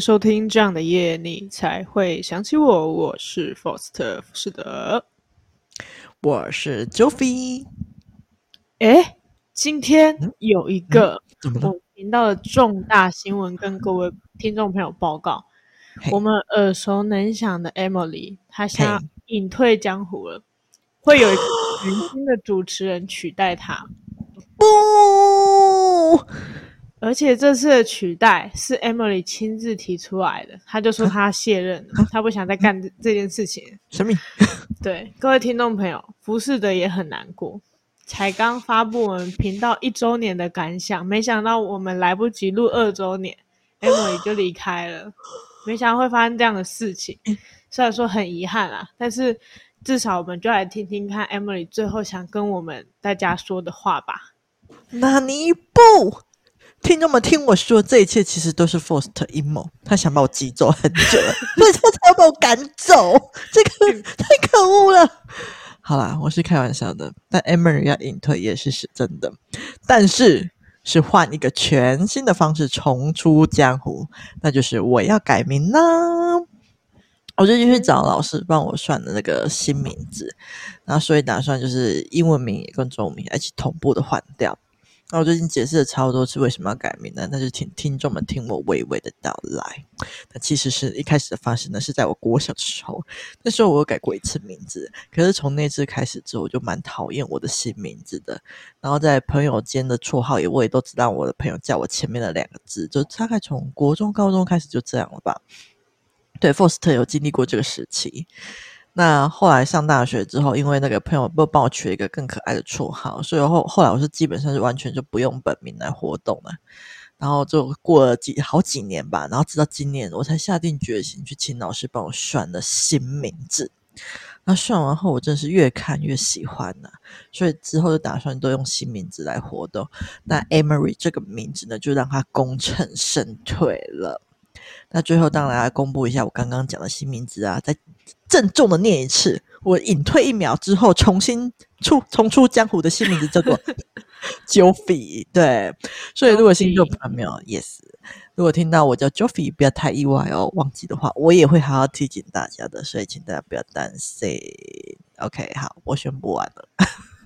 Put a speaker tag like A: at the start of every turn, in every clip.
A: 收听这样的夜，你才会想起我。我是 Foster，是的，
B: 我是 Joffy。
A: 哎，今天有一
B: 个？
A: 我频道的重大新闻，跟各位听众朋友报告。我们耳熟能详的 Emily，她想隐退江湖了，会有一个全新的主持人取代她。
B: 不。
A: 而且这次的取代是 Emily 亲自提出来的，他就说他卸任了，他不想再干这这件事情。
B: 神秘？
A: 对，各位听众朋友，服侍的也很难过，才刚发布我们频道一周年的感想，没想到我们来不及录二周年，Emily 就离开了，没想到会发生这样的事情。虽然说很遗憾啊，但是至少我们就来听听看 Emily 最后想跟我们大家说的话吧。
B: 那你不？听众们，听我说，这一切其实都是 Forst 阴谋。他想把我挤走很久了，所以他才要把我赶走。这个 太可恶了。好啦，我是开玩笑的。但 Emery 要隐退也是是真的，但是是换一个全新的方式重出江湖，那就是我要改名啦。我最近去找老师帮我算的那个新名字，然后所以打算就是英文名也跟中文名一起同步的换掉。那我最近解释了超多次为什么要改名呢？那就请听众们听我娓娓的道来。那其实是一开始的发生呢，是在我国小的时候，那时候我有改过一次名字，可是从那次开始之后，我就蛮讨厌我的新名字的。然后在朋友间的绰号也我也都知道，我的朋友叫我前面的两个字，就大概从国中、高中开始就这样了吧。对，Foster 有经历过这个时期。那后来上大学之后，因为那个朋友不帮我取了一个更可爱的绰号，所以后后来我是基本上是完全就不用本名来活动了。然后就过了几好几年吧，然后直到今年我才下定决心去请老师帮我选了新名字。那选完后，我真是越看越喜欢呢、啊，所以之后就打算都用新名字来活动。那 Emery 这个名字呢，就让他功成身退了。那最后当然来公布一下我刚刚讲的新名字啊，再郑重的念一次，我隐退一秒之后重新出重出江湖的新名字叫做 Joffy。对，所以如果新朋友 Yes，如果听到我叫 Joffy，不要太意外哦。忘记的话，我也会好好提醒大家的，所以请大家不要担心。OK，好，我宣布完了。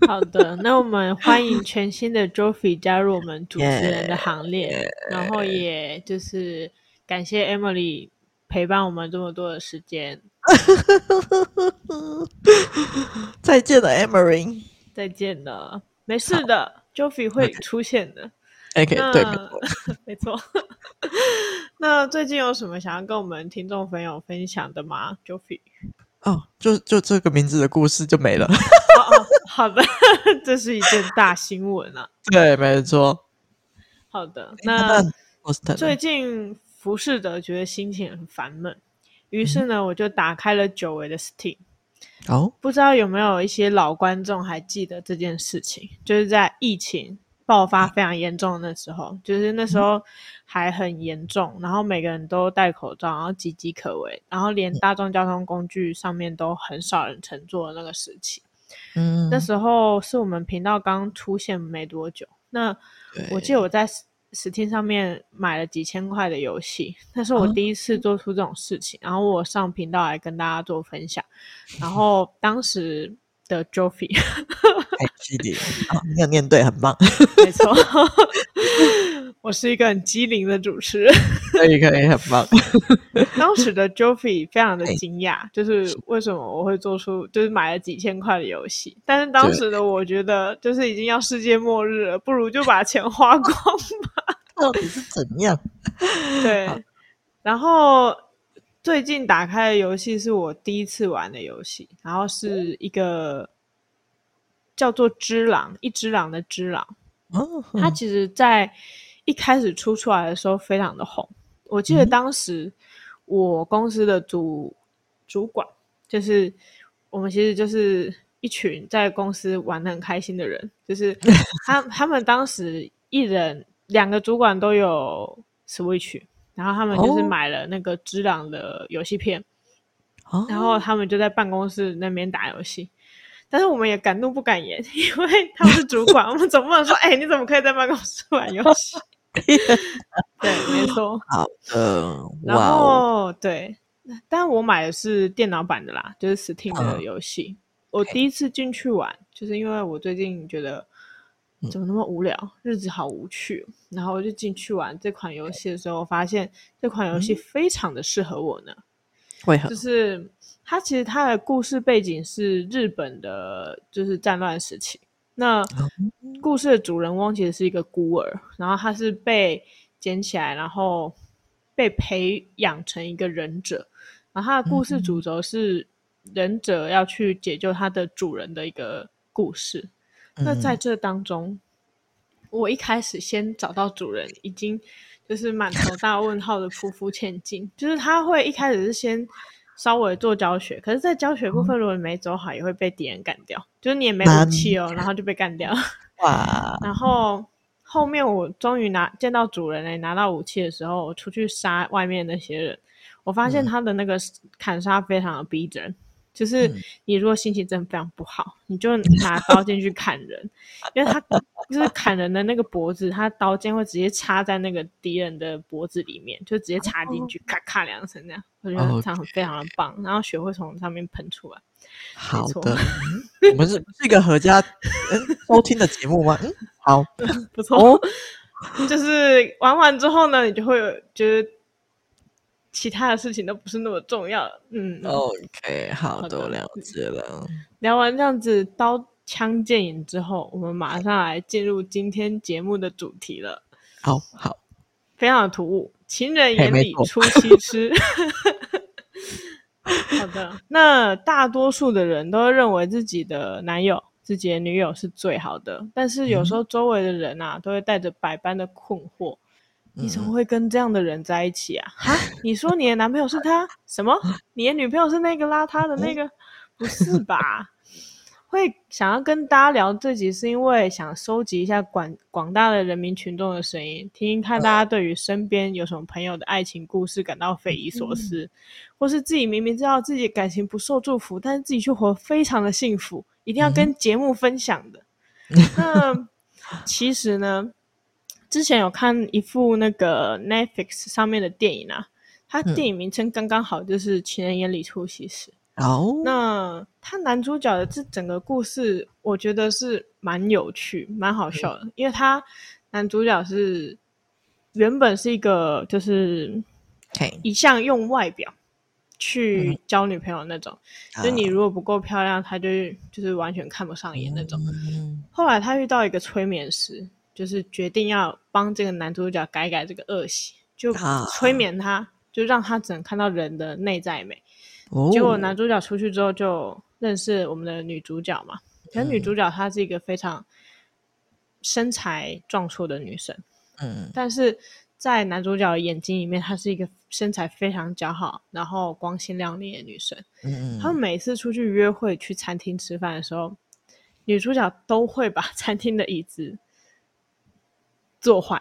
A: 好的，那我们欢迎全新的 Joffy 加入我们主持人的 行列，yeah, 然后也就是。感谢 Emily 陪伴我们这么多的时间。
B: 再见了，Emily。
A: 再见了，没事的，Joffy 会出现的。
B: OK，对，
A: 没错。那最近有什么想要跟我们听众朋友分享的吗，Joffy？
B: 哦，就就这个名字的故事就没了。
A: 哦哦，好的，这是一件大新闻啊。
B: 对，没错。
A: 好的，那最近。浮士德觉得心情很烦闷，于是呢，我就打开了久违的 Steam。
B: 哦，
A: 不知道有没有一些老观众还记得这件事情？就是在疫情爆发非常严重的那时候，就是那时候还很严重，然后每个人都戴口罩，然后岌岌可危，然后连大众交通工具上面都很少人乘坐的那个时期。嗯，那时候是我们频道刚出现没多久。那我记得我在。Steam 上面买了几千块的游戏，那是我第一次做出这种事情，哦、然后我上频道来跟大家做分享，然后当时的 Joffy，
B: 哎，是的，哦，你有念对，很棒，
A: 没错，我是一个很机灵的主持人，
B: 可以可以，很棒。
A: 当时的 Joffy 非常的惊讶，就是为什么我会做出就是买了几千块的游戏，但是当时的我觉得就是已经要世界末日了，不如就把钱花光吧。
B: 到底是怎样？
A: 对，然后最近打开的游戏是我第一次玩的游戏，然后是一个叫做《只狼》，一只狼的只狼。哦，它其实，在一开始出出来的时候非常的红。我记得当时我公司的主主管，就是我们其实就是一群在公司玩的很开心的人，就是 他他们当时一人。两个主管都有 Switch，然后他们就是买了那个《知朗》的游戏片，哦，然后他们就在办公室那边打游戏。但是我们也敢怒不敢言，因为他们是主管，我们总不能说：“ 哎、欸，你怎么可以在办公室玩游戏？” 对，没错。
B: 好的，
A: 然后对，但我买的是电脑版的啦，就是 Steam 的游戏。嗯、我第一次进去玩，就是因为我最近觉得怎么那么无聊，嗯、日子好无趣，然后我就进去玩这款游戏的时候，我发现这款游戏非常的适合我呢。
B: 为何？
A: 就是它其实它的故事背景是日本的，就是战乱时期。那故事的主人翁其实是一个孤儿，然后他是被捡起来，然后被培养成一个忍者。然后他的故事主轴是忍者要去解救他的主人的一个故事。嗯、那在这当中，我一开始先找到主人，已经就是满头大问号的匍匐前进。就是他会一开始是先。稍微做教学，可是，在教学部分，如果你没走好，也会被敌人干掉。嗯、就是你也没武器哦，然后就被干掉。哇！然后后面我终于拿见到主人嘞，拿到武器的时候，我出去杀外面那些人，我发现他的那个砍杀非常的逼真。嗯就是你如果心情真的非常不好，嗯、你就拿刀进去砍人，因为他就是砍人的那个脖子，他刀尖会直接插在那个敌人的脖子里面，就直接插进去，哦、咔咔两声那样，我觉得这样非常的棒。哦、然后血会从上面喷出来。
B: 好的，我们是是一个合家收听的节目吗？嗯，好，
A: 不错。哦、就是玩完之后呢，你就会有觉得。其他的事情都不是那么重要，嗯。
B: OK，好，都了解了。
A: 聊完这样子刀枪剑影之后，我们马上来进入今天节目的主题了。
B: 好好，
A: 非常的突兀，情人眼里出西施。好的，那大多数的人都会认为自己的男友、自己的女友是最好的，但是有时候周围的人啊，都会带着百般的困惑。你怎么会跟这样的人在一起啊？哈？你说你的男朋友是他？什么？你的女朋友是那个邋遢的那个？不是吧？会想要跟大家聊这集，是因为想收集一下广广大的人民群众的声音，听听看大家对于身边有什么朋友的爱情故事感到匪夷所思，或是自己明明知道自己感情不受祝福，但是自己却活非常的幸福，一定要跟节目分享的。那其实呢？之前有看一部那个 Netflix 上面的电影啊，它电影名称刚刚好，就是《情人眼里出西施》。哦、嗯，那他男主角的这整个故事，我觉得是蛮有趣、蛮好笑的，嗯、因为他男主角是原本是一个就是一向用外表去交女朋友那种，嗯、就你如果不够漂亮，他就就是完全看不上眼那种。嗯、后来他遇到一个催眠师。就是决定要帮这个男主角改改这个恶习，就催眠他，啊、就让他只能看到人的内在美。哦、结果男主角出去之后就认识我们的女主角嘛，可是女主角她是一个非常身材壮硕的女生，嗯，但是在男主角的眼睛里面，她是一个身材非常姣好，然后光鲜亮丽的女生。嗯，他们每次出去约会去餐厅吃饭的时候，女主角都会把餐厅的椅子。做坏，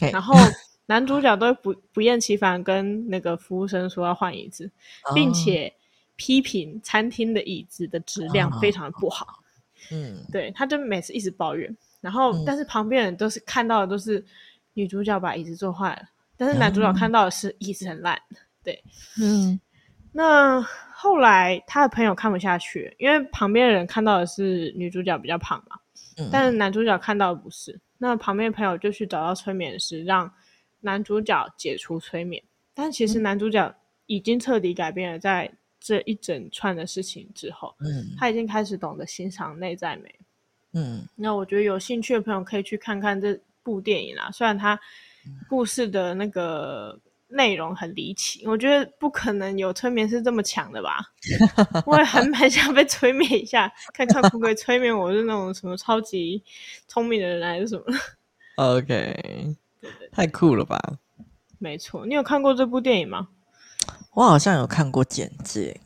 A: 嘿。然后 男主角都不不厌其烦跟那个服务生说要换椅子，哦、并且批评餐厅的椅子的质量非常的不好。嗯，对，他就每次一直抱怨，然后、嗯、但是旁边人都是看到的都是女主角把椅子坐坏了，但是男主角看到的是椅子很烂。对，嗯，那后来他的朋友看不下去，因为旁边的人看到的是女主角比较胖嘛，嗯、但是男主角看到的不是。那旁边朋友就去找到催眠师，让男主角解除催眠。但其实男主角已经彻底改变了，在这一整串的事情之后，嗯，他已经开始懂得欣赏内在美。嗯，那我觉得有兴趣的朋友可以去看看这部电影啦。虽然他故事的那个。内容很离奇，我觉得不可能有催眠师这么强的吧？我也很蛮想被催眠一下，看看可不可以催眠我是那种什么超级聪明的人还是什么？
B: OK，对对，太酷了吧？
A: 没错，你有看过这部电影吗？
B: 我好像有看过简介，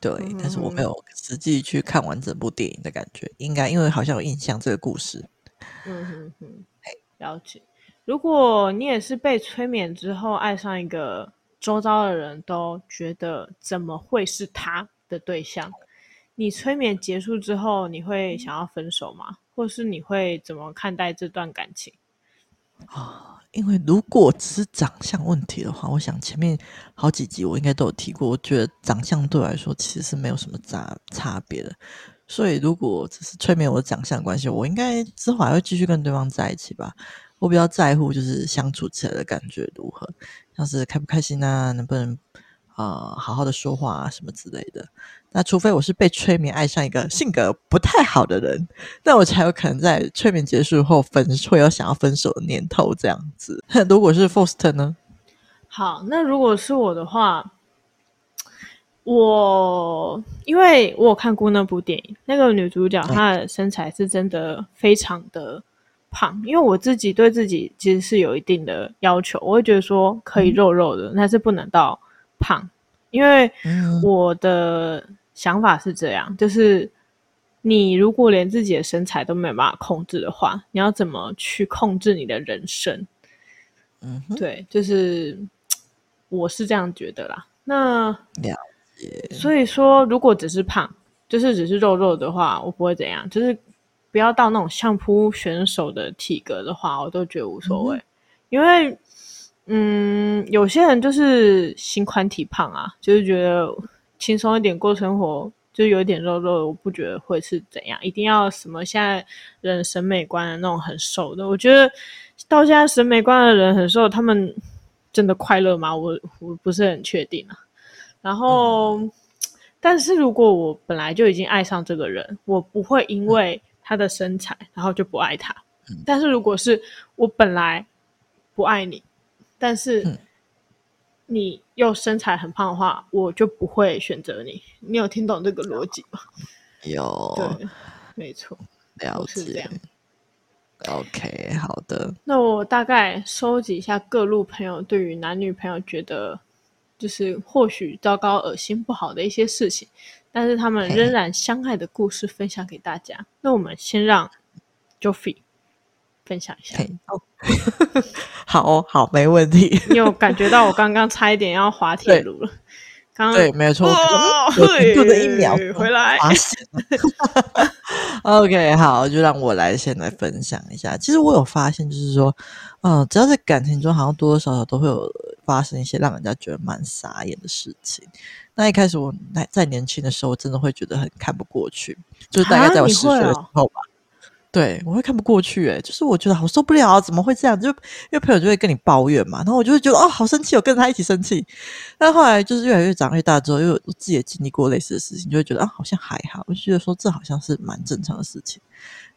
B: 对，嗯、但是我没有实际去看完整部电影的感觉，应该因为好像有印象这个故事。
A: 嗯哼哼，了解。如果你也是被催眠之后爱上一个周遭的人都觉得怎么会是他的对象，你催眠结束之后，你会想要分手吗？或是你会怎么看待这段感情？
B: 啊，因为如果只是长相问题的话，我想前面好几集我应该都有提过，我觉得长相对我来说其实是没有什么差差别的。所以如果只是催眠我的长相关系，我应该之后还会继续跟对方在一起吧。我比较在乎就是相处起来的感觉如何，像是开不开心啊，能不能啊、呃、好好的说话啊什么之类的。那除非我是被催眠爱上一个性格不太好的人，那我才有可能在催眠结束后分会有想要分手的念头这样子。如果是 Forst 呢？
A: 好，那如果是我的话，我因为我有看过那部电影，那个女主角她的身材是真的非常的胖。因为我自己对自己其实是有一定的要求，我会觉得说可以肉肉的，嗯、但是不能到胖，因为我的。想法是这样，就是你如果连自己的身材都没有办法控制的话，你要怎么去控制你的人生？嗯，对，就是我是这样觉得啦。那了解。所以说，如果只是胖，就是只是肉肉的话，我不会怎样。就是不要到那种相扑选手的体格的话，我都觉得无所谓。嗯、因为，嗯，有些人就是心宽体胖啊，就是觉得。轻松一点过生活，就有点肉肉，我不觉得会是怎样。一定要什么现在人审美观的那种很瘦的，我觉得到现在审美观的人很瘦，他们真的快乐吗？我我不是很确定啊。然后，嗯、但是如果我本来就已经爱上这个人，我不会因为他的身材然后就不爱他。嗯、但是如果是我本来不爱你，但是、嗯你又身材很胖的话，我就不会选择你。你有听懂这个逻辑吗？
B: 有，
A: 对，没错，
B: 了解。是这样。OK，好的。
A: 那我大概收集一下各路朋友对于男女朋友觉得就是或许糟糕、恶心、不好的一些事情，但是他们仍然相爱的故事分享给大家。那我们先让 Joffy 分享一下。
B: 哦，好哦，好，没问题。
A: 你有感觉到我刚刚差一点要滑铁卢了？刚刚
B: 对，没错，有度的一秒
A: 回来。
B: OK，好，就让我来先来分享一下。其实我有发现，就是说，嗯、呃，只要在感情中，好像多多少少都会有发生一些让人家觉得蛮傻眼的事情。那一开始我在年轻的时候，真的会觉得很看不过去，就是大概在我十岁的时候吧。对，我会看不过去，诶就是我觉得好受不了，啊怎么会这样？就因为朋友就会跟你抱怨嘛，然后我就会觉得哦，好生气，我跟着他一起生气。但后来就是越来越长越大之后，因为我自己也经历过类似的事情，就会觉得啊，好像还好。我就觉得说这好像是蛮正常的事情。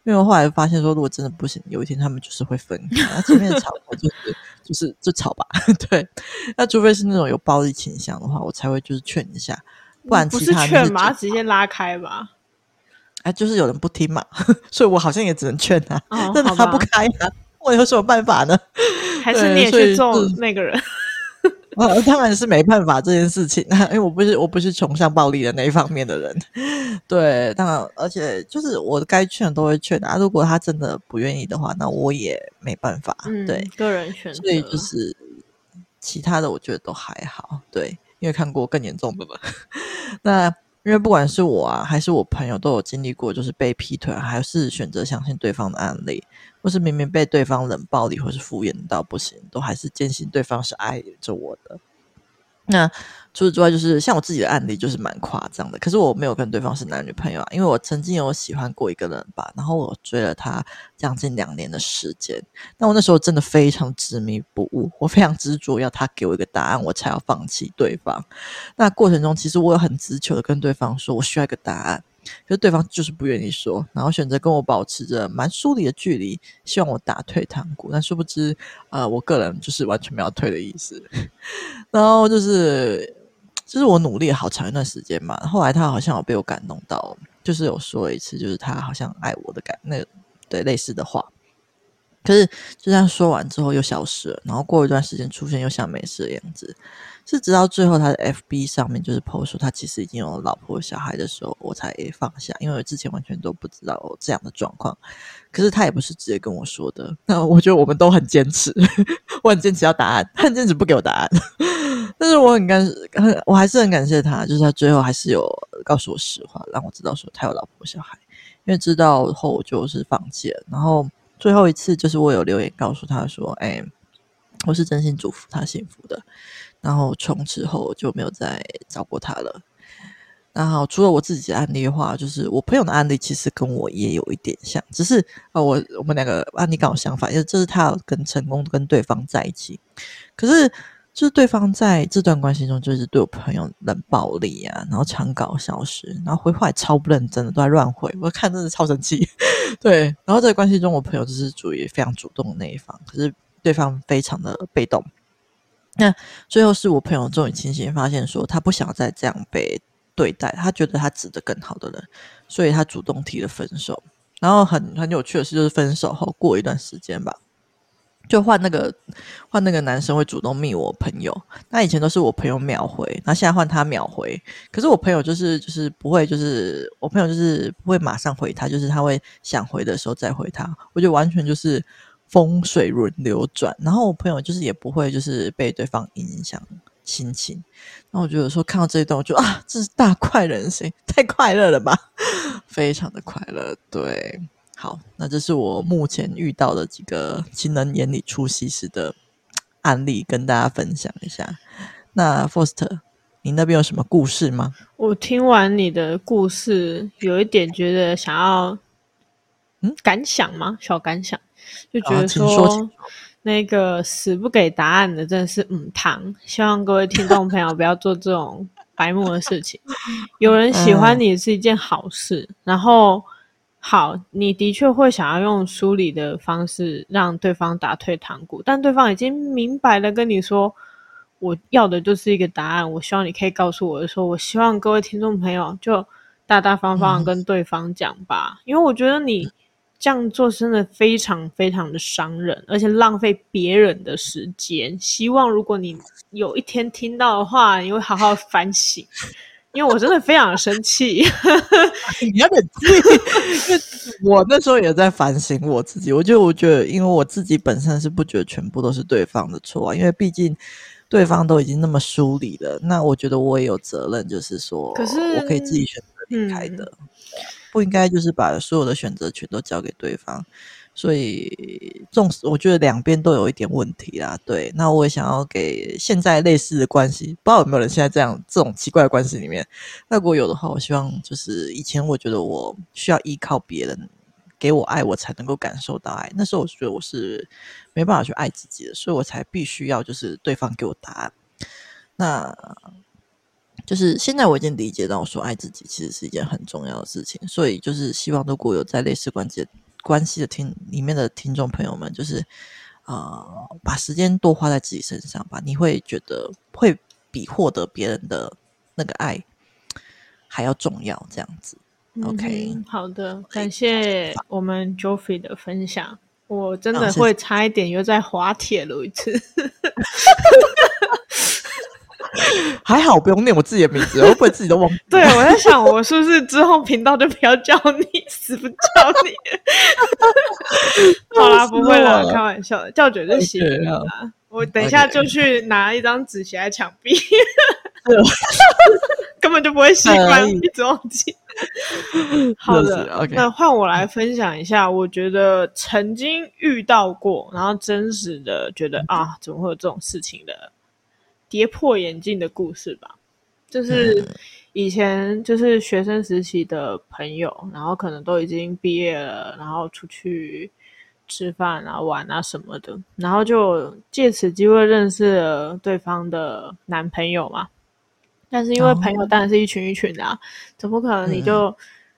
B: 因为我后来发现说，如果真的不行，有一天他们就是会分开。那前面吵就是就是就吵吧，对。那除非是那种有暴力倾向的话，我才会就是劝一下，不然
A: 不是劝嘛，直接拉开吧。
B: 哎，就是有人不听嘛，所以我好像也只能劝他，
A: 哦、
B: 但他不开啊，我有什么办法呢？
A: 还是你也去揍那个人？
B: 啊，当然是没办法这件事情，因为我不是我不是崇尚暴力的那一方面的人。对，当然，而且就是我该劝都会劝啊。如果他真的不愿意的话，那我也没办法。
A: 嗯、对，个人选择。
B: 所以就是其他的，我觉得都还好。对，因为看过更严重的嘛。那。因为不管是我啊，还是我朋友，都有经历过，就是被劈腿，还是选择相信对方的案例，或是明明被对方冷暴力或是敷衍到不行，都还是坚信对方是爱着我的。那除此之外，就是像我自己的案例，就是蛮夸张的。可是我没有跟对方是男女朋友啊，因为我曾经有喜欢过一个人吧，然后我追了他将近两年的时间。那我那时候真的非常执迷不悟，我非常执着要他给我一个答案，我才要放弃对方。那过程中，其实我有很直求的跟对方说，我需要一个答案。可是对方就是不愿意说，然后选择跟我保持着蛮疏离的距离，希望我打退堂鼓。但殊不知，呃，我个人就是完全没有退的意思。然后就是，就是我努力好长一段时间嘛。后来他好像有被我感动到，就是有说一次，就是他好像爱我的感，那对类似的话。可是就这样说完之后又消失了，然后过一段时间出现又像没事的样子。是直到最后，他的 FB 上面就是 PO 说他其实已经有老婆小孩的时候，我才放下，因为我之前完全都不知道这样的状况。可是他也不是直接跟我说的，那我觉得我们都很坚持，我很坚持要答案，他很坚持不给我答案。但是我很感，很我还是很感谢他，就是他最后还是有告诉我实话，让我知道说他有老婆小孩。因为知道后我就是放弃了，然后最后一次就是我有留言告诉他说：“哎。”我是真心祝福他幸福的。然后从此后就没有再找过他了。然后除了我自己的案例的话，就是我朋友的案例其实跟我也有一点像，只是啊，我我们两个案例刚好相反，因为这是他跟成功跟对方在一起，可是就是对方在这段关系中就是对我朋友冷暴力啊，然后常搞消失，然后回话也超不认真的，都在乱回，我看真的超生气。对，然后在关系中，我朋友就是属于非常主动的那一方，可是对方非常的被动。那最后是我朋友终于清醒发现，说他不想再这样被对待，他觉得他值得更好的人，所以他主动提了分手。然后很很有趣的事就是，分手后过一段时间吧，就换那个换那个男生会主动密我朋友。那以前都是我朋友秒回，那现在换他秒回。可是我朋友就是就是不会，就是我朋友就是不会马上回他，就是他会想回的时候再回他。我觉得完全就是风水轮流转。然后我朋友就是也不会就是被对方影响心情，那我觉得说看到这一段，我就啊，这是大快人心，太快乐了吧，非常的快乐。对，好，那这是我目前遇到的几个情人眼里出西施的案例，跟大家分享一下。那 Foster，你那边有什么故事吗？
A: 我听完你的故事，有一点觉得想要，嗯，感想吗？小感想，就觉得说。那个死不给答案的真的是母汤，希望各位听众朋友不要做这种白目的事情。有人喜欢你是一件好事，嗯、然后好，你的确会想要用梳理的方式让对方打退堂鼓，但对方已经明白的跟你说，我要的就是一个答案。我希望你可以告诉我的时候，我希望各位听众朋友就大大方方的跟对方讲吧，嗯、因为我觉得你。这样做真的非常非常的伤人，而且浪费别人的时间。希望如果你有一天听到的话，你会好好反省，因为我真的非常生气。
B: 你要冷静，因为我那时候也在反省我自己。我就我觉得，因为我自己本身是不觉得全部都是对方的错啊，因为毕竟对方都已经那么疏离了，那我觉得我也有责任，就是说，可是我可以自己选择离开的。嗯不应该就是把所有的选择权都交给对方，所以纵使我觉得两边都有一点问题啦。对，那我也想要给现在类似的关系，不知道有没有人现在这样这种奇怪的关系里面。那如果有的话，我希望就是以前我觉得我需要依靠别人给我爱，我才能够感受到爱。那时候我觉得我是没办法去爱自己的，所以我才必须要就是对方给我答案。那。就是现在我已经理解到，说爱自己其实是一件很重要的事情，所以就是希望如果有在类似关系关系的听里面的听众朋友们，就是啊、呃，把时间多花在自己身上吧，你会觉得会比获得别人的那个爱还要重要。这样子，OK，
A: 好的，感谢我们 Joffrey 的分享，我真的会差一点又在滑铁卢一次。
B: 还好不用念我自己的名字，我会不会自己都忘？
A: 对，我在想，我是不是之后频道就不要叫你，死不叫你？好啦，不会啦，开玩笑的，叫嘴就行了。Okay, 我等一下就去拿一张纸写在墙壁，okay. 根本就不会习惯，一直忘记。好的，okay. 那换我来分享一下，我觉得曾经遇到过，然后真实的觉得啊，怎么会有这种事情的？跌破眼镜的故事吧，就是以前就是学生时期的朋友，然后可能都已经毕业了，然后出去吃饭啊、玩啊什么的，然后就借此机会认识了对方的男朋友嘛。但是因为朋友当然是一群一群的啊，怎么可能你就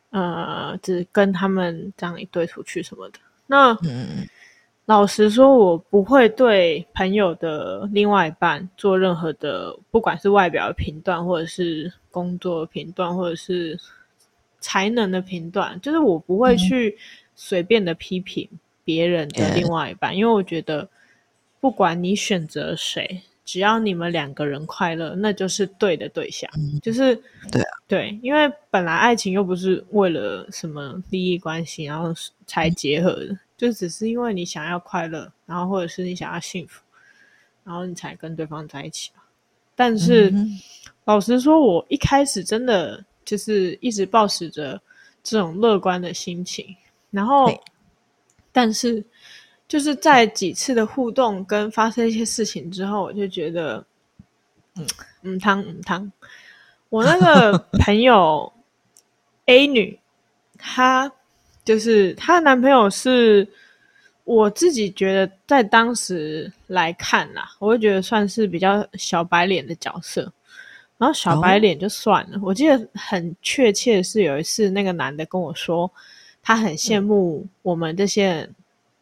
A: 呃只跟他们这样一对出去什么的？那嗯。老实说，我不会对朋友的另外一半做任何的，不管是外表的评断，或者是工作的评断，或者是才能的评断，就是我不会去随便的批评别人的另外一半，嗯、因为我觉得，不管你选择谁，只要你们两个人快乐，那就是对的对象。嗯、就是对啊，对，因为本来爱情又不是为了什么利益关系，然后才结合的。嗯就只是因为你想要快乐，然后或者是你想要幸福，然后你才跟对方在一起。但是，嗯、老实说，我一开始真的就是一直抱持着这种乐观的心情。然后，但是就是在几次的互动跟发生一些事情之后，我就觉得，嗯，嗯汤嗯汤，我那个 朋友 A 女，她就是她的男朋友是，我自己觉得在当时来看啦，我会觉得算是比较小白脸的角色。然后小白脸就算了，哦、我记得很确切是有一次那个男的跟我说，他很羡慕我们这些人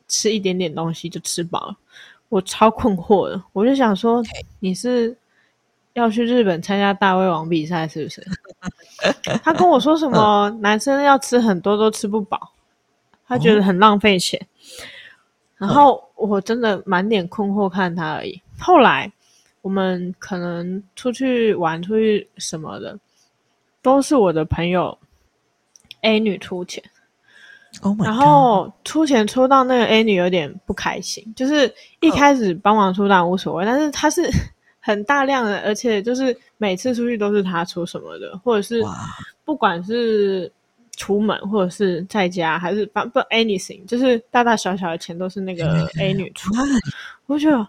A: 吃一点点东西就吃饱了，我超困惑的，我就想说你是要去日本参加大胃王比赛是不是？他跟我说什么男生要吃很多都吃不饱，他觉得很浪费钱，然后我真的满脸困惑看他而已，后来。我们可能出去玩，出去什么的，都是我的朋友 A 女出钱。
B: Oh、
A: 然后出钱出到那个 A 女有点不开心，就是一开始帮忙出档无所谓，但是她是很大量的，而且就是每次出去都是她出什么的，或者是不管是出门或者是在家，还是不不 anything，就是大大小小的钱都是那个 A 女出。我觉得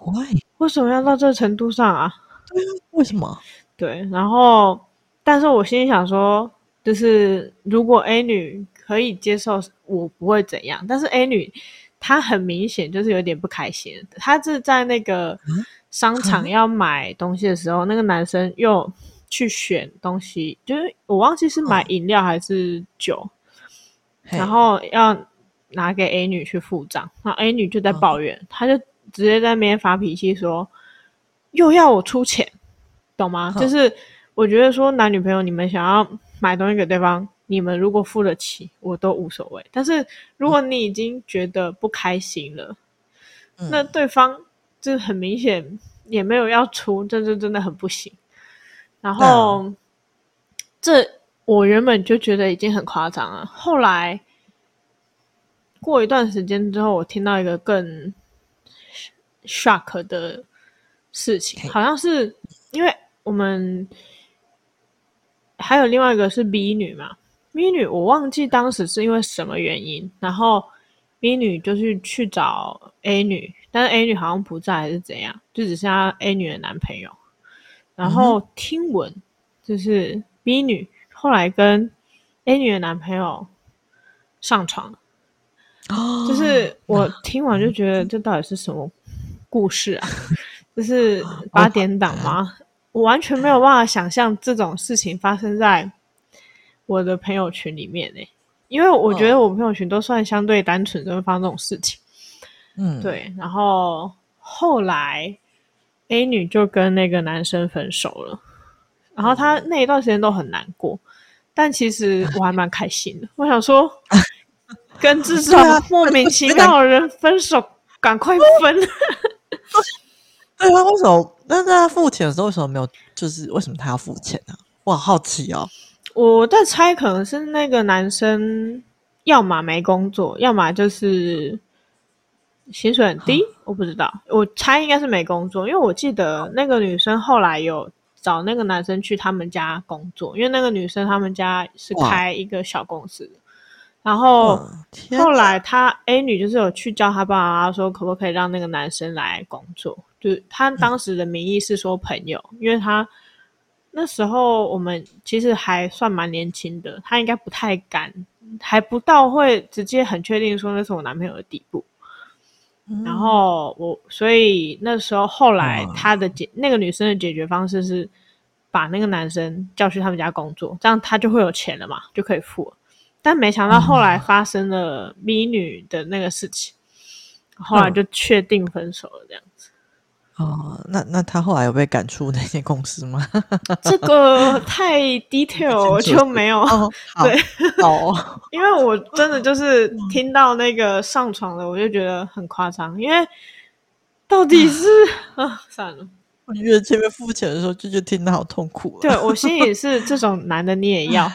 A: 为什么要到这程度上啊？
B: 对啊，为什么？
A: 对，然后，但是我心里想说，就是如果 A 女可以接受，我不会怎样。但是 A 女她很明显就是有点不开心。她是在那个商场要买东西的时候，嗯、那个男生又去选东西，就是我忘记是买饮料还是酒，嗯、然后要拿给 A 女去付账，然后 A 女就在抱怨，她、嗯、就。直接在那边发脾气说，又要我出钱，懂吗？呵就是我觉得说男女朋友你们想要买东西给对方，你们如果付得起，我都无所谓。但是如果你已经觉得不开心了，嗯、那对方就很明显也没有要出，这就真的很不行。然后、嗯、这我原本就觉得已经很夸张了，后来过一段时间之后，我听到一个更。shock 的事情，好像是因为我们还有另外一个是 B 女嘛，B 女我忘记当时是因为什么原因，然后 B 女就是去找 A 女，但是 A 女好像不在还是怎样，就只剩下 A 女的男朋友。然后听闻就是 B 女后来跟 A 女的男朋友上床，哦就是我听完就觉得这到底是什么？故事啊，就是八点档吗？Oh, 我完全没有办法想象这种事情发生在我的朋友群里面因为我觉得我朋友群都算相对单纯，就会发生这种事情。嗯，对。然后后来 A 女就跟那个男生分手了，然后她那一段时间都很难过，但其实我还蛮开心的。我想说，跟这种莫名其妙的人分手，赶快分。对啊，为什么？
B: 那在他付钱的时候，为什么没有？就是为什么他要付钱呢？我好好奇哦。
A: 我在猜，可能是那个男生要么没工作，要么就是薪水很低。我不知道，我猜应该是没工作，因为我记得那个女生后来有找那个男生去他们家工作，因为那个女生他们家是开一个小公司。然后后来，他 A 女就是有去叫他爸爸妈妈说，可不可以让那个男生来工作？就是他当时的名义是说朋友，嗯、因为他那时候我们其实还算蛮年轻的，他应该不太敢，还不到会直接很确定说那是我男朋友的地步。嗯、然后我所以那时候后来他的解、嗯、那个女生的解决方式是把那个男生叫去他们家工作，这样他就会有钱了嘛，就可以付了。但没想到后来发生了 B 女的那个事情，嗯、后来就确定分手了这样子。
B: 哦，那那他后来有被赶出那间公司吗？
A: 这个太 detail 我就没有。哦、对，
B: 哦，
A: 因为我真的就是听到那个上床的，我就觉得很夸张，因为到底是啊，啊，算了。
B: 我觉得前面付钱的时候就就听得好痛苦。
A: 对，我心里是这种男的你也要。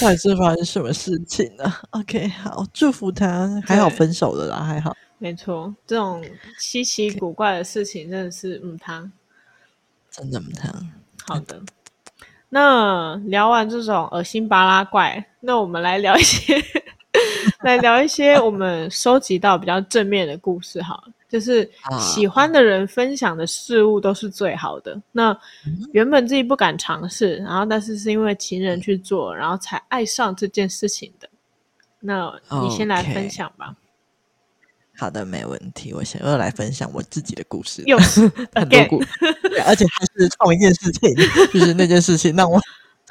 B: 到底是发生什么事情呢？OK，好，祝福他，还好分手了啦，还好。
A: 没错，这种稀奇古怪的事情真的是母汤，
B: 真的母汤。
A: 好的，那聊完这种恶心巴拉怪，那我们来聊一些 来聊一些我们收集到比较正面的故事哈。就是喜欢的人分享的事物都是最好的。那原本自己不敢尝试，然后但是是因为情人去做，然后才爱上这件事情的。那你先来分享吧。
B: Okay. 好的，没问题。我想要来分享我自己的故事，
A: 又是
B: 很多故事，而且还是同一件事情，就是那件事情让我。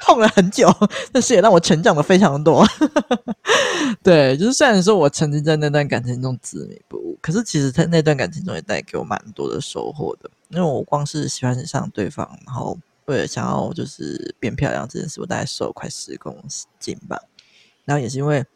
B: 痛了很久，但是也让我成长了非常多。对，就是虽然说我曾经在那段感情中执迷不悟，可是其实，在那段感情中也带给我蛮多的收获的。因为我光是喜欢上对方，然后为了想要就是变漂亮这件事，我大概瘦了快十公斤吧。然后也是因为。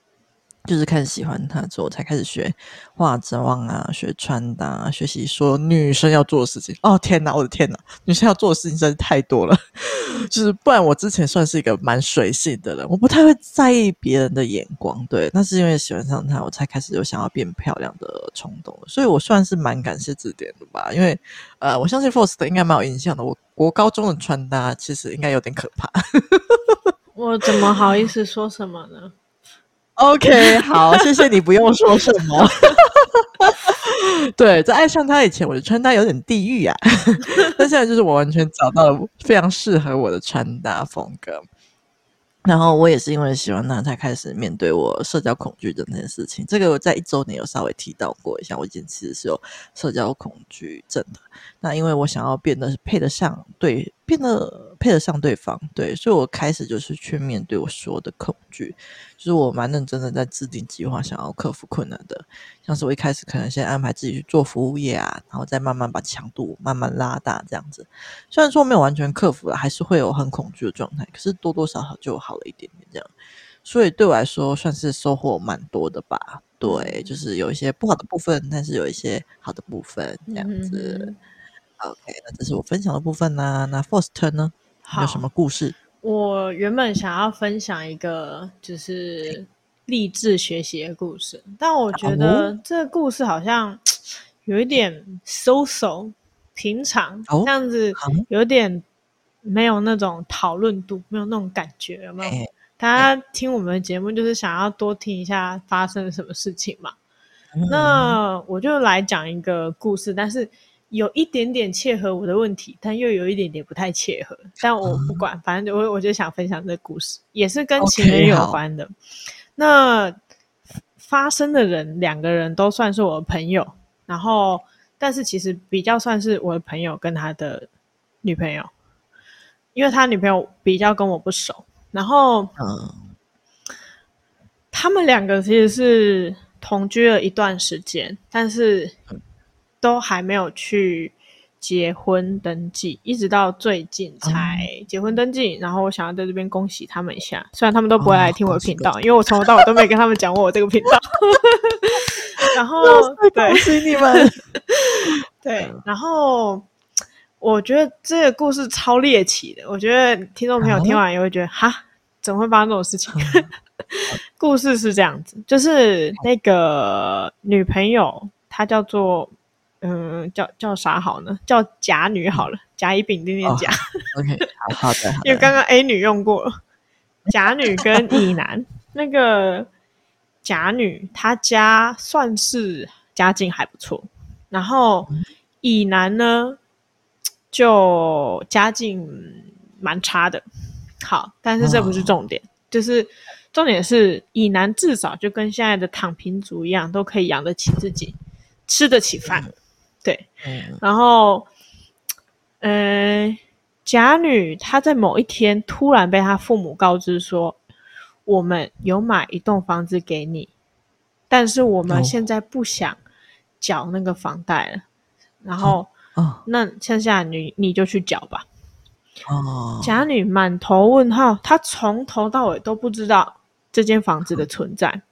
B: 就是开始喜欢他之后，才开始学化妆啊，学穿搭，学习说女生要做的事情。哦天哪，我的天哪，女生要做的事情真是太多了。就是不然，我之前算是一个蛮随性的人，我不太会在意别人的眼光。对，那是因为喜欢上他，我才开始有想要变漂亮的冲动。所以我算是蛮感谢这点的吧。因为呃，我相信 Faust 应该蛮有印象的。我国高中的穿搭其实应该有点可怕。
A: 我怎么好意思说什么呢？
B: OK，好，谢谢你，不用说什么。对，在爱上他以前，我的穿搭有点地狱啊，但现在就是我完全找到了非常适合我的穿搭风格。然后我也是因为喜欢他，才开始面对我社交恐惧的那件事情。这个我在一周年有稍微提到过一下，我以前其实是有社交恐惧症的。那因为我想要变得配得上对，变得配得上对方，对，所以我开始就是去面对我所有的恐惧。就是我蛮认真的在制定计划，想要克服困难的。像是我一开始可能先安排自己去做服务业啊，然后再慢慢把强度慢慢拉大，这样子。虽然说没有完全克服了，还是会有很恐惧的状态，可是多多少少就好了一点点这样。所以对我来说，算是收获蛮多的吧。对，就是有一些不好的部分，但是有一些好的部分这样子。嗯、OK，那这是我分享的部分呢、啊。那 First 呢？有什么故事？
A: 我原本想要分享一个就是励志学习的故事，但我觉得这个故事好像有一点 so so 平常，这样子有点没有那种讨论度，没有那种感觉，有没有？大家听我们的节目就是想要多听一下发生了什么事情嘛。那我就来讲一个故事，但是。有一点点切合我的问题，但又有一点点不太切合。但我不管，嗯、反正我我就想分享这个故事，也是跟情人有关的。Okay, 那发生的人两个人都算是我的朋友，然后但是其实比较算是我的朋友跟他的女朋友，因为他女朋友比较跟我不熟。然后，嗯，他们两个其实是同居了一段时间，但是。都还没有去结婚登记，一直到最近才结婚登记。嗯、然后我想要在这边恭喜他们一下，虽然他们都不会来听我的频道，哦、因为我从头到尾都没跟他们讲过我这个频道。然后恭喜你们，对，然后我觉得这个故事超猎奇的，我觉得听众朋友听完也会觉得、嗯、哈，怎么会发生这种事情？嗯、故事是这样子，就是那个女朋友，她叫做。嗯，叫叫啥好呢？叫甲女好了，甲乙丙丁丁甲。
B: Oh, OK，好，好的。
A: 因为刚刚 A 女用过了，甲女跟乙男。那个甲女她家算是家境还不错，然后乙男呢就家境蛮差的。好，但是这不是重点，oh. 就是重点是乙男至少就跟现在的躺平族一样，都可以养得起自己，吃得起饭。对，嗯、然后，呃，甲女她在某一天突然被她父母告知说，我们有买一栋房子给你，但是我们现在不想缴那个房贷了，哦、然后，哦、那剩下你你就去缴吧。哦，甲女满头问号，她从头到尾都不知道这间房子的存在，哦、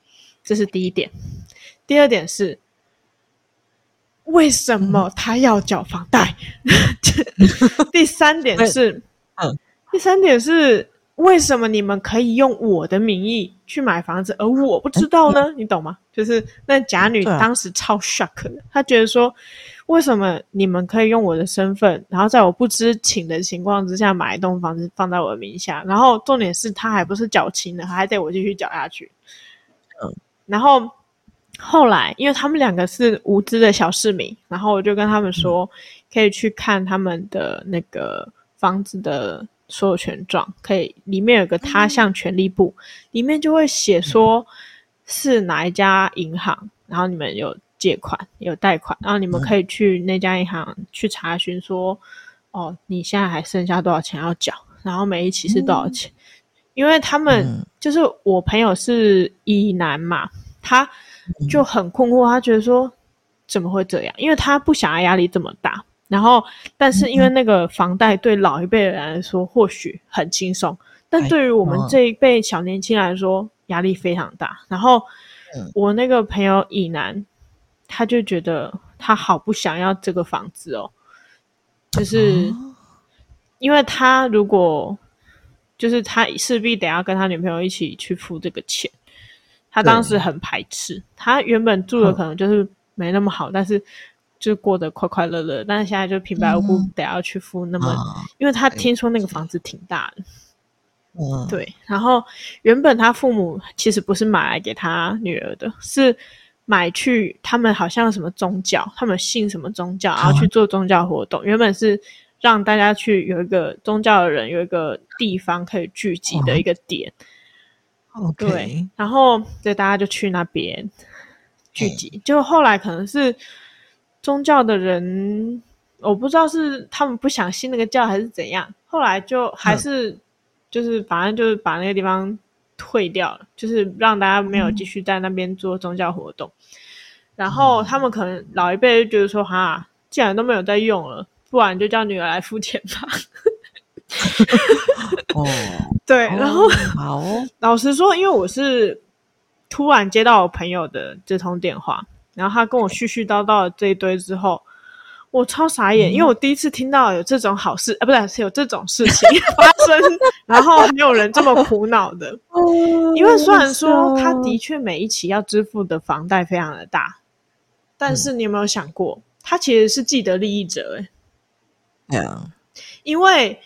A: 这是第一点。第二点是。为什么他要缴房贷？第三点是，嗯，第三点是为什么你们可以用我的名义去买房子，而我不知道呢？你懂吗？就是那假女当时超 shock 的，她觉得说，为什么你们可以用我的身份，然后在我不知情的情况之下买一栋房子放在我的名下，然后重点是她还不是缴清的，还得我继续缴下去。嗯，然后后来，因为他们两个是无知的小市民，然后我就跟他们说，嗯、可以去看他们的那个房子的所有权状，可以里面有个他项权利簿，嗯、里面就会写说是哪一家银行，然后你们有借款有贷款，然后你们可以去那家银行去查询说，嗯、哦，你现在还剩下多少钱要缴，然后每一期是多少钱。嗯。因为他们就是我朋友是乙男嘛，他就很困惑，他觉得说怎么会这样？因为他不想要压力这么大，然后但是因为那个房贷对老一辈的人来说或许很轻松，但对于我们这一辈小年轻来说压力非常大。然后我那个朋友乙男，他就觉得他好不想要这个房子哦，就是因为他如果。就是他势必得要跟他女朋友一起去付这个钱，他当时很排斥。他原本住的可能就是没那么好，但是就过得快快乐乐。但是现在就平白无故得要去付那么，因为他听说那个房子挺大的。嗯，对。然后原本他父母其实不是买来给他女儿的，是买去他们好像什么宗教，他们信什么宗教，然后去做宗教活动。原本是。让大家去有一个宗教的人有一个地方可以聚集的一个点，OK，对，然后对大家就去那边聚集。嗯、就后来可能是宗教的人，我不知道是他们不想信那个教还是怎样，后来就还是就是反正就是把那个地方退掉了，就是让大家没有继续在那边做宗教活动。嗯、然后他们可能老一辈就觉得说，哈，既然都没有在用了。不然就叫女儿来付钱吧。哦，对，然后 好、哦，老实说，因为我是突然接到我朋友的这通电话，然后他跟我絮絮叨叨的这一堆之后，我超傻眼，嗯、因为我第一次听到有这种好事，啊，不对，是有这种事情发生，然后没有人这么苦恼的。因为虽然说他的确每一期要支付的房贷非常的大，但是你有没有想过，他其实是既得利益者，欸？Yeah. 因为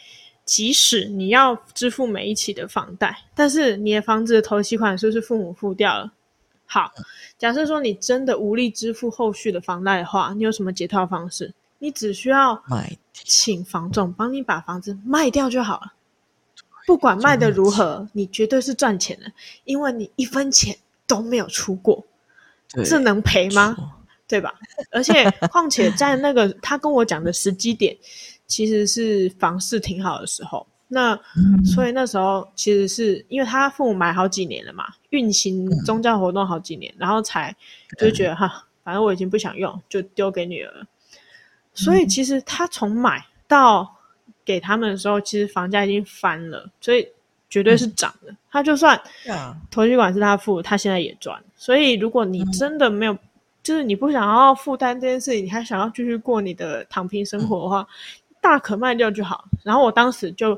A: 即使你要支付每一期的房贷，但是你的房子的头期款是不是父母付掉了？好，假设说你真的无力支付后续的房贷的话，你有什么解套方式？你只需要请房仲帮你把房子卖掉就好了。不管卖的如何，你绝对是赚钱的，因为你一分钱都没有出过，这能赔吗？对吧？而且况且在那个他跟我讲的时机点。其实是房市挺好的时候，那、嗯、所以那时候其实是因为他父母买好几年了嘛，运行宗教活动好几年，嗯、然后才就觉得、嗯、哈，反正我已经不想用，就丢给女儿。所以其实他从买到给他们的时候，其实房价已经翻了，所以绝对是涨的。嗯、他就算头期款是他付，他现在也赚。所以如果你真的没有，嗯、就是你不想要负担这件事情，你还想要继续过你的躺平生活的话。嗯大可卖掉就好。然后我当时就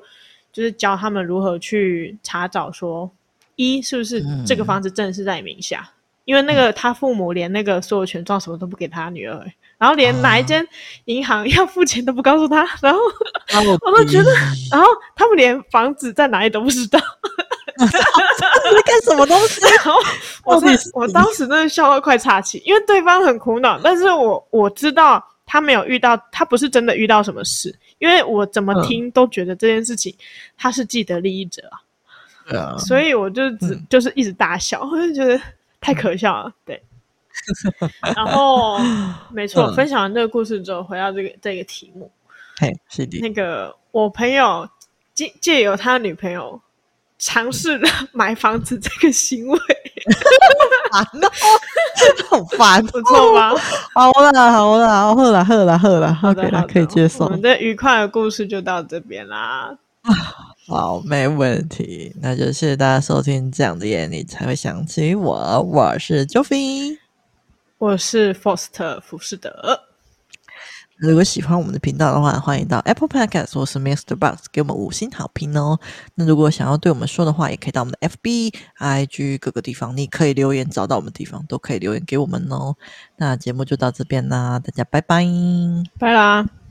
A: 就是教他们如何去查找，说一是不是这个房子真的是在你名下，嗯、因为那个他父母连那个所有权状什么都不给他女儿，然后连哪一间银行要付钱都不告诉他，然后我都觉得，然后他们连房子在哪里都不知道，在干什么东西？然后我我当时真的笑到快岔气，因为对方很苦恼，但是我我知道。他没有遇到，他不是真的遇到什么事，因为我怎么听都觉得这件事情他是既得利益者啊，对啊，所以我就只、嗯、就是一直大笑，我就觉得太可笑了，对。然后没错，嗯、分享完这个故事之后，回到这个这个题目，
B: 嘿，是的，
A: 那个我朋友借借由他女朋友尝试了 买房子这个行为。烦哦，好烦，不错吧？
B: 好了，好了，好了，好了，好了，好的，可以接受。
A: 我们的愉快的故事就到这边啦。
B: 好，没问题。那就谢谢大家收听，这样的夜你才会想起我。我是 Joffy，
A: 我是 Faust 浮士德。
B: 如果喜欢我们的频道的话，欢迎到 Apple Podcast 或是 Mr. Box 给我们五星好评哦。那如果想要对我们说的话，也可以到我们的 FB、IG 各个地方，你可以留言，找到我们的地方都可以留言给我们哦。那节目就到这边啦，大家拜拜，
A: 拜啦。